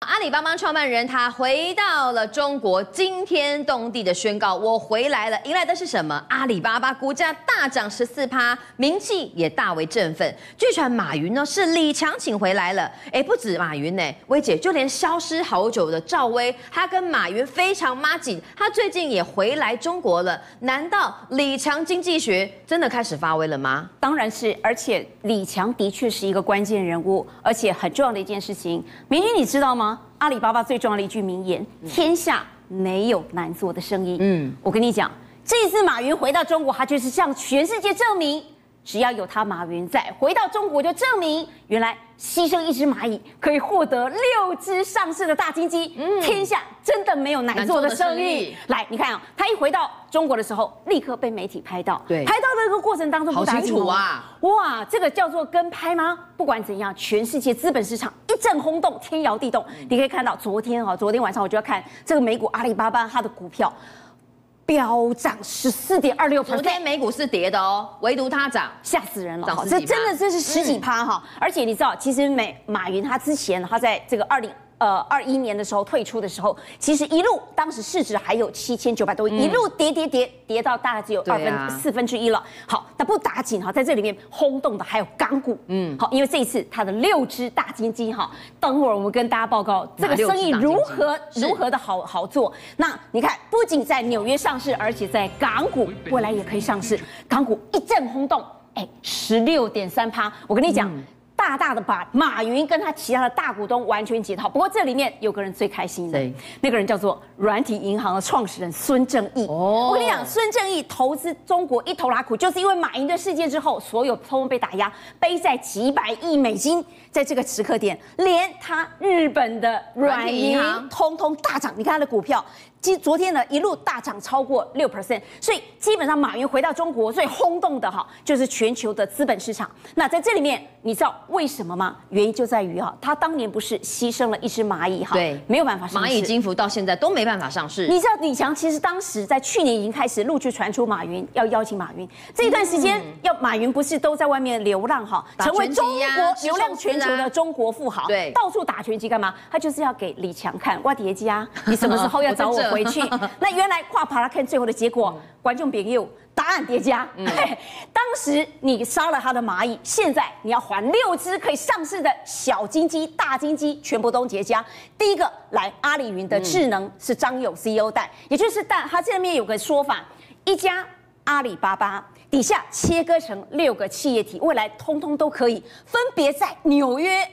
阿里巴巴创办人他回到了中国，惊天动地的宣告：“我回来了。”迎来的是什么？阿里巴巴股价大涨十四趴，名气也大为振奋。据传马云呢是李强请回来了。哎，不止马云呢，薇姐就连消失好久的赵薇，她跟马云非常妈紧，他最近也回来中国了。难道李强经济学真的开始发威了吗？当然是，而且李强的确是一个关键人物，而且很重要的一件事情。明君，你知道吗？阿里巴巴最重要的一句名言：“天下没有难做的生意。”嗯，我跟你讲，这一次马云回到中国，他就是向全世界证明。只要有他马云在，回到中国就证明，原来牺牲一只蚂蚁可以获得六只上市的大金鸡。嗯，天下真的没有难做的生意。来，你看啊，他一回到中国的时候，立刻被媒体拍到。对，拍到的这个过程当中不打紧，好清楚啊！哇，这个叫做跟拍吗？不管怎样，全世界资本市场一阵轰动，天摇地动。你可以看到，昨天啊，昨天晚上我就要看这个美股阿里巴巴它的股票。飙涨十四点二六，昨天美股是跌的哦，唯独它涨，吓死人了！这真的这是十几趴哈，而且你知道，其实美马云他之前他在这个二零。呃，二一年的时候退出的时候，其实一路当时市值还有七千九百多亿，一路跌跌跌跌到大概只有二分四分之一了。好，那不打紧哈，在这里面轰动的还有港股，嗯，好，因为这一次它的六只大金鸡哈，等会儿我们跟大家报告这个生意如何如何的好好做。那你看，不仅在纽约上市，而且在港股未来也可以上市，港股一阵轰动，哎，十六点三趴，我跟你讲。大大的把马云跟他其他的大股东完全解套。不过这里面有个人最开心的，那个人叫做软体银行的创始人孙正义。哦，我跟你讲，孙正义投资中国一头拉苦，就是因为马云的事件之后，所有通通被打压，背债几百亿美金，在这个时刻点，连他日本的软银通通大涨。你看他的股票。其实昨天呢，一路大涨超过六 percent，所以基本上马云回到中国最轰动的哈，就是全球的资本市场。那在这里面，你知道为什么吗？原因就在于哈，他当年不是牺牲了一只蚂蚁哈，对，没有办法上市。蚂蚁金服到现在都没办法上市。你知道李强其实当时在去年已经开始陆续传出马云要邀请马云，这一段时间要马云不是都在外面流浪哈，成为中国流浪全球的中国富豪，对，到处打拳击干嘛？他就是要给李强看，我叠加，你什么时候要 找我？回去，那原来跨爬拉看最后的结果，观众朋友答案叠加。嗯、当时你杀了他的蚂蚁，现在你要还六只可以上市的小金鸡、大金鸡，全部都叠加。第一个来阿里云的智能是张勇 CEO 带，也就是但他这里面有个说法，一家阿里巴巴底下切割成六个企业体，未来通通都可以分别在纽约。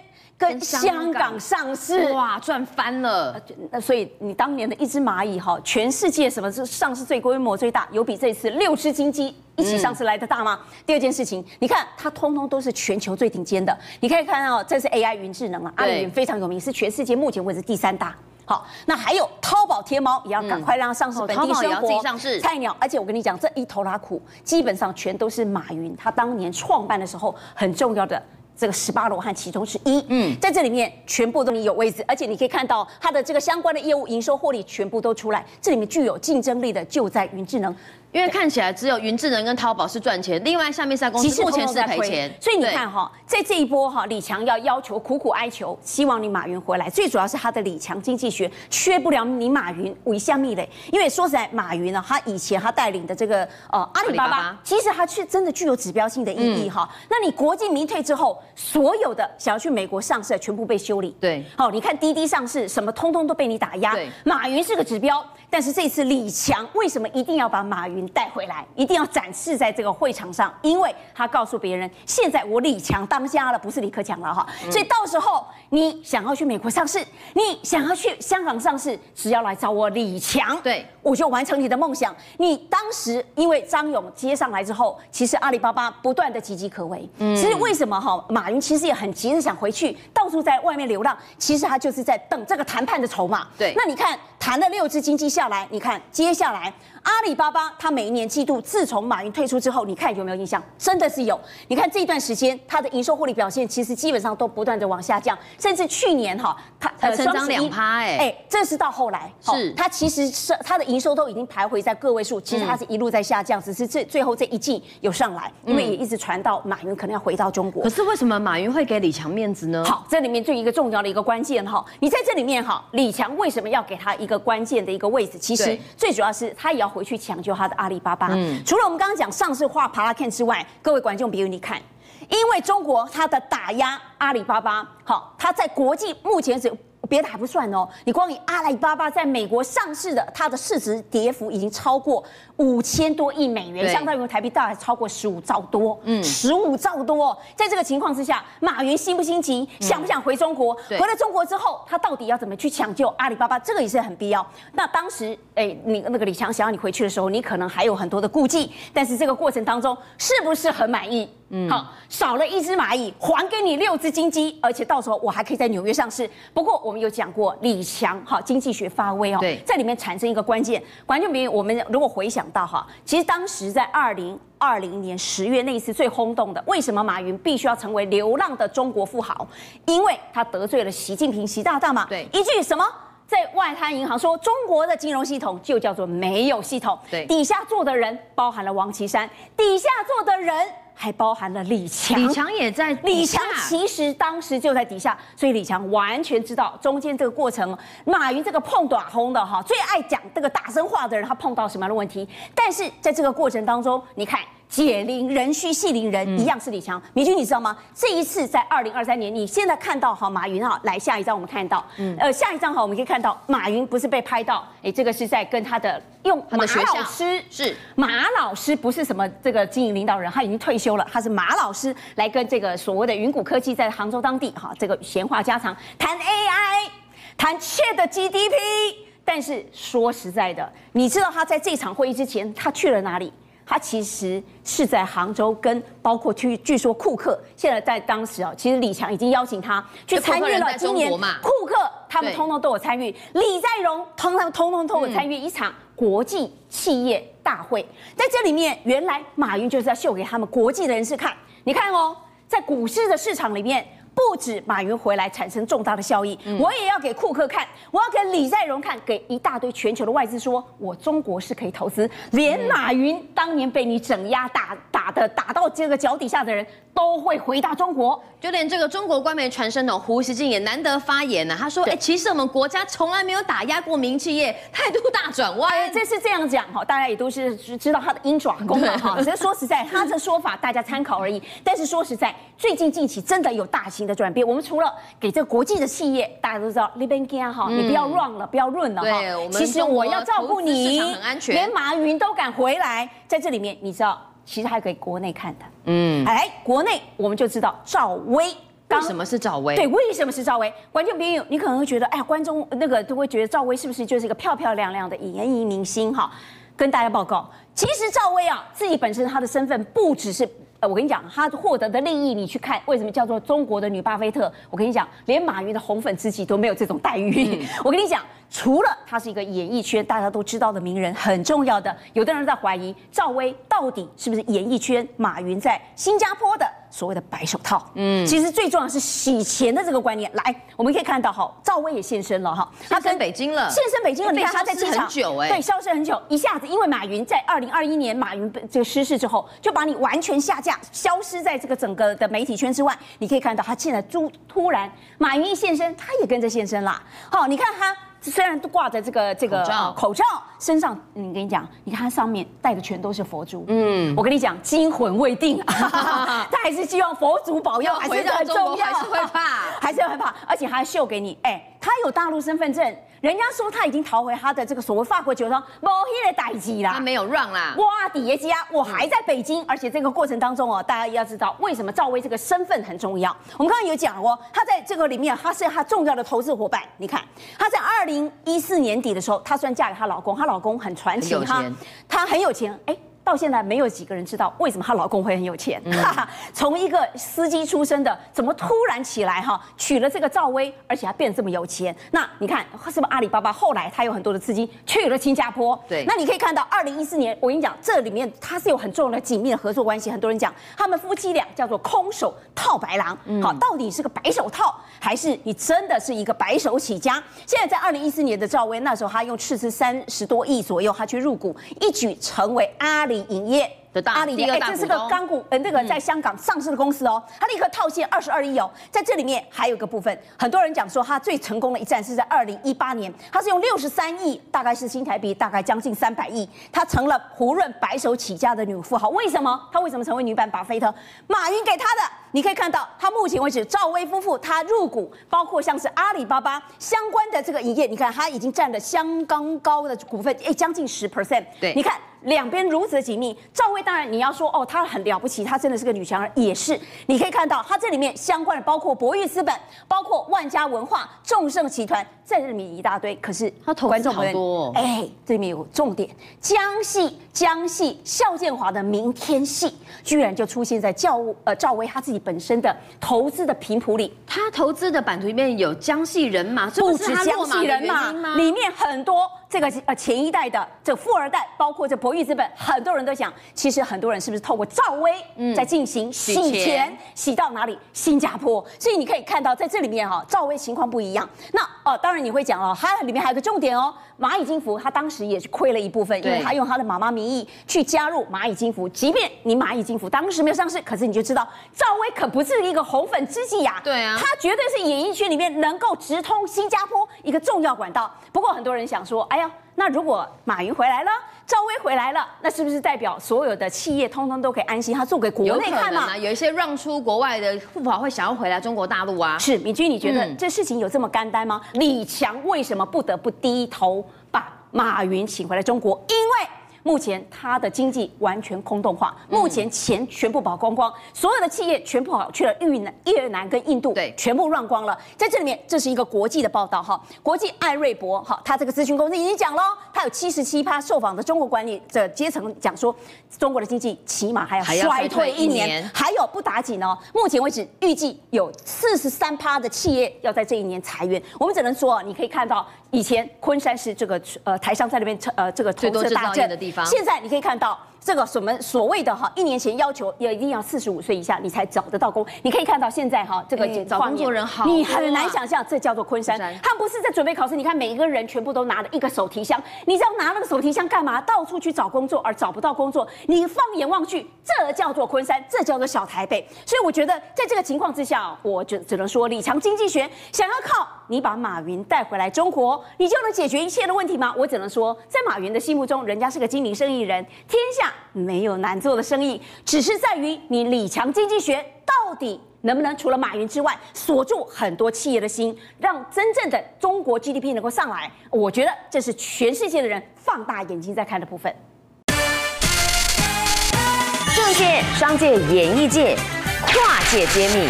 跟香港上市，哇，赚翻了！那所以你当年的一只蚂蚁哈，全世界什么是上市最规模最大？有比这次六只金鸡一起上市来的大吗？嗯、第二件事情，你看它通通都是全球最顶尖的。你可以看到，这是 AI 云智能啊，阿里云非常有名，是全世界目前为止第三大。好，那还有淘宝、天猫也要赶快让它上市，本地生活，嗯、也要自己上市。菜鸟，而且我跟你讲，这一头拉苦，基本上全都是马云他当年创办的时候很重要的。这个十八罗汉其中之一，嗯，在这里面全部都你有位置，而且你可以看到它的这个相关的业务营收获利全部都出来，这里面具有竞争力的就在云智能。因为看起来只有云智能跟淘宝是赚钱，另外下面三公司目前是赔钱，所以你看哈，在这一波哈，李强要要求苦苦哀求，希望你马云回来，最主要是他的李强经济学缺不了你马云为虾米嘞？因为说实在，马云呢，他以前他带领的这个呃阿里巴巴，其实他是真的具有指标性的意义哈。那你国进民退之后，所有的想要去美国上市的全部被修理，对，好，你看滴滴上市，什么通通都被你打压，马云是个指标。但是这次李强为什么一定要把马云带回来，一定要展示在这个会场上？因为他告诉别人，现在我李强当家了，不是李克强了哈。所以到时候你想要去美国上市，你想要去香港上市，只要来找我李强，对，我就完成你的梦想。你当时因为张勇接上来之后，其实阿里巴巴不断的岌岌可危。嗯，其实为什么哈？马云其实也很急着想回去，到处在外面流浪，其实他就是在等这个谈判的筹码。对，那你看。谈了六只经济下来，你看接下来阿里巴巴，它每一年季度自从马云退出之后，你看有没有印象？真的是有。你看这一段时间，它的营收获利表现其实基本上都不断的往下降，甚至去年哈，它才成长两趴，哎，哎，这是到后来，是它其实是它的营收都已经徘徊在个位数，其实它是一路在下降，只是这最后这一季有上来，因为也一直传到马云可能要回到中国。可是为什么马云会给李强面子呢？好，这里面最一个重要的一个关键哈，你在这里面哈，李强为什么要给他一个关键的一个位置？其实最主要是他也要回去抢救他的阿里巴巴。嗯，除了我们刚刚讲上市化 Paracon 之外，各位观众，比如你看。因为中国它的打压阿里巴巴，好，它在国际目前是别的还不算哦，你光以阿里巴巴在美国上市的，它的市值跌幅已经超过五千多亿美元，相当于台币大概超过十五兆多，嗯，十五兆多。在这个情况之下，马云心不心急，想不想回中国？回了中国之后，他到底要怎么去抢救阿里巴巴？这个也是很必要。那当时，哎，你那个李强想要你回去的时候，你可能还有很多的顾忌，但是这个过程当中是不是很满意？嗯，好，少了一只蚂蚁，还给你六只金鸡，而且到时候我还可以在纽约上市。不过我们有讲过，李强哈经济学发威哦，对，在里面产生一个关键，关键比如我们如果回想到哈，其实当时在二零二零年十月那一次最轰动的，为什么马云必须要成为流浪的中国富豪？因为他得罪了习近平习大大嘛，对，一句什么？在外滩银行说，中国的金融系统就叫做没有系统。对，底下坐的人包含了王岐山，底下坐的人还包含了李强。李强也在，李强其实当时就在底下，所以李强完全知道中间这个过程。马云这个碰短轰的哈，最爱讲这个大声话的人，他碰到什么样的问题？但是在这个过程当中，你看。解铃人须系铃人，一样是李强。明君，你知道吗？这一次在二零二三年，你现在看到哈马云哈，来下一张我们看到，呃，下一张哈我们可以看到马云不是被拍到，哎，这个是在跟他的用马老师是马老师，不是什么这个经营领导人，他已经退休了，他是马老师来跟这个所谓的云谷科技在杭州当地哈这个闲话家常，谈 AI，谈 ChatGPT。但是说实在的，你知道他在这场会议之前他去了哪里？他其实是在杭州，跟包括据据说库克现在在当时啊，其实李强已经邀请他去参与了今年库克他们通通都有参与，李在镕通通通通都有参与一场国际企业大会，在这里面原来马云就是要秀给他们国际的人士看，你看哦，在股市的市场里面。不止马云回来产生重大的效益，我也要给库克看，我要给李在镕看，给一大堆全球的外资说，我中国是可以投资。连马云当年被你整压打打的打到这个脚底下的人，都会回到中国。就连这个中国官媒传声筒胡锡进也难得发言呢，他说：“哎，其实我们国家从来没有打压过民企业，态度大转弯。”这是这样讲哈，大家也都是知道他的鹰爪功了哈。只是说实在，他这说法大家参考而已。但是说实在，最近近期真的有大型。的转变，我们除了给这个国际的企业，大家都知道，你别惊哈，你不要 run 了，不要润了哈。其实我要照顾你，连马云都敢回来，在这里面，你知道，其实还给国内看的。嗯，哎，国内我们就知道赵薇，为什么是赵薇？对，为什么是赵薇？观众朋友，你可能会觉得，哎呀，观众那个都会觉得赵薇是不是就是一个漂漂亮亮的演艺明星？哈，跟大家报告，其实赵薇啊，自己本身她的身份不只是。我跟你讲，他获得的利益，你去看为什么叫做中国的女巴菲特？我跟你讲，连马云的红粉知己都没有这种待遇。嗯、我跟你讲。除了他是一个演艺圈大家都知道的名人，很重要的，有的人在怀疑赵薇到底是不是演艺圈马云在新加坡的所谓的白手套。嗯，其实最重要的是洗钱的这个观念。来，我们可以看到哈，赵薇也现身了哈，他跟北京了，现身北京了。你看他在机场很久哎，对，消失很久，一下子因为马云在二零二一年马云这个失事之后，就把你完全下架，消失在这个整个的媒体圈之外。你可以看到他现在突突然马云一现身，他也跟着现身啦。好，你看他。虽然都挂着这个这个口罩，身上，你跟你讲，你看它上面戴的全都是佛珠。嗯，我跟你讲，惊魂未定，他还是希望佛祖保佑，还是很重要，还是会怕，还是会怕，而且还秀给你，哎，他有大陆身份证。人家说他已经逃回他的这个所谓法国酒庄，没那个代志啦，他没有让啦。哇，底下家我还在北京，而且这个过程当中哦，大家要知道为什么赵薇这个身份很重要。我们刚刚有讲哦，他在这个里面，他是他重要的投资伙伴。你看，她在二零一四年底的时候，她虽然嫁给她老公，她老公很传奇哈，他很有钱，哎。到现在没有几个人知道为什么她老公会很有钱。从、嗯、一个司机出身的，怎么突然起来哈娶了这个赵薇，而且还变得这么有钱？那你看是不是阿里巴巴后来他有很多的资金去了新加坡？对，那你可以看到二零一四年，我跟你讲，这里面他是有很重要的紧密的合作关系。很多人讲他们夫妻俩叫做空手套白狼，好，到底是个白手套，还是你真的是一个白手起家？现在在二零一四年的赵薇，那时候他用斥资三十多亿左右，他去入股，一举成为阿里影业。阿里，哎，这是个港股，呃，那个在香港上市的公司哦，它立刻套现二十二亿哦，在这里面还有个部分，很多人讲说他最成功的一战是在二零一八年，他是用六十三亿，大概是新台币，大概将近三百亿，他成了胡润白手起家的女富豪。为什么？他为什么成为女版巴菲特？马云给他的，你可以看到，他目前为止，赵薇夫妇他入股，包括像是阿里巴巴相关的这个营业，你看他已经占了相当高的股份，哎，将近十 percent。对，你看。两边如此的紧密，赵薇当然你要说哦，她很了不起，她真的是个女强人，也是。你可以看到，她这里面相关的包括博裕资本，包括万家文化、众盛集团，在这里面一大堆。可是她投资好多，哎，这里面有重点，江系、江系、肖建华的明天系，居然就出现在赵呃赵薇她自己本身的投资的频谱里。她投资的版图里面有江系人马，不止江系人马，里面很多。这个呃前一代的这富二代，包括这博裕资本，很多人都想，其实很多人是不是透过赵薇在进行洗钱，洗到哪里？新加坡。所以你可以看到在这里面哈，赵薇情况不一样。那哦，当然你会讲哦，它里面还有个重点哦，蚂蚁金服他当时也是亏了一部分，因为他用他的妈妈名义去加入蚂蚁金服。即便你蚂蚁金服当时没有上市，可是你就知道赵薇可不是一个红粉知己呀。对啊，他绝对是演艺圈里面能够直通新加坡一个重要管道。不过很多人想说，哎呀。那如果马云回来了，赵薇回来了，那是不是代表所有的企业通通都可以安心？他做给国内看嘛？有一些让出国外的富豪会想要回来中国大陆啊？是，敏君，你觉得这事情有这么干单吗？嗯、李强为什么不得不低头把马云请回来中国？因为。目前它的经济完全空洞化，目前钱全部跑光光，所有的企业全部跑去了越南、越南跟印度，对，全部乱光了。在这里面，这是一个国际的报道哈，国际艾瑞博哈，他这个咨询公司已经讲了，他有七十七趴受访的中国管理者阶层讲说，中国的经济起码还要衰退一年，还有不打紧哦。目前为止，预计有四十三趴的企业要在这一年裁员。我们只能说，你可以看到。以前昆山是这个呃台商在那边呃这个投资大镇的地方，现在你可以看到。这个什么所谓的哈，一年前要求也一定要四十五岁以下你才找得到工。你可以看到现在哈，这个找工作人好，你很难想象这叫做昆山。他不是在准备考试，你看每一个人全部都拿着一个手提箱，你知道拿那个手提箱干嘛？到处去找工作而找不到工作。你放眼望去，这叫做昆山，这叫做小台北。所以我觉得在这个情况之下，我就只能说李强经济学想要靠你把马云带回来中国，你就能解决一切的问题吗？我只能说，在马云的心目中，人家是个精明生意人，天下。没有难做的生意，只是在于你李强经济学到底能不能除了马云之外锁住很多企业的心，让真正的中国 GDP 能够上来。我觉得这是全世界的人放大眼睛在看的部分。政界、商界、演艺界跨界揭秘，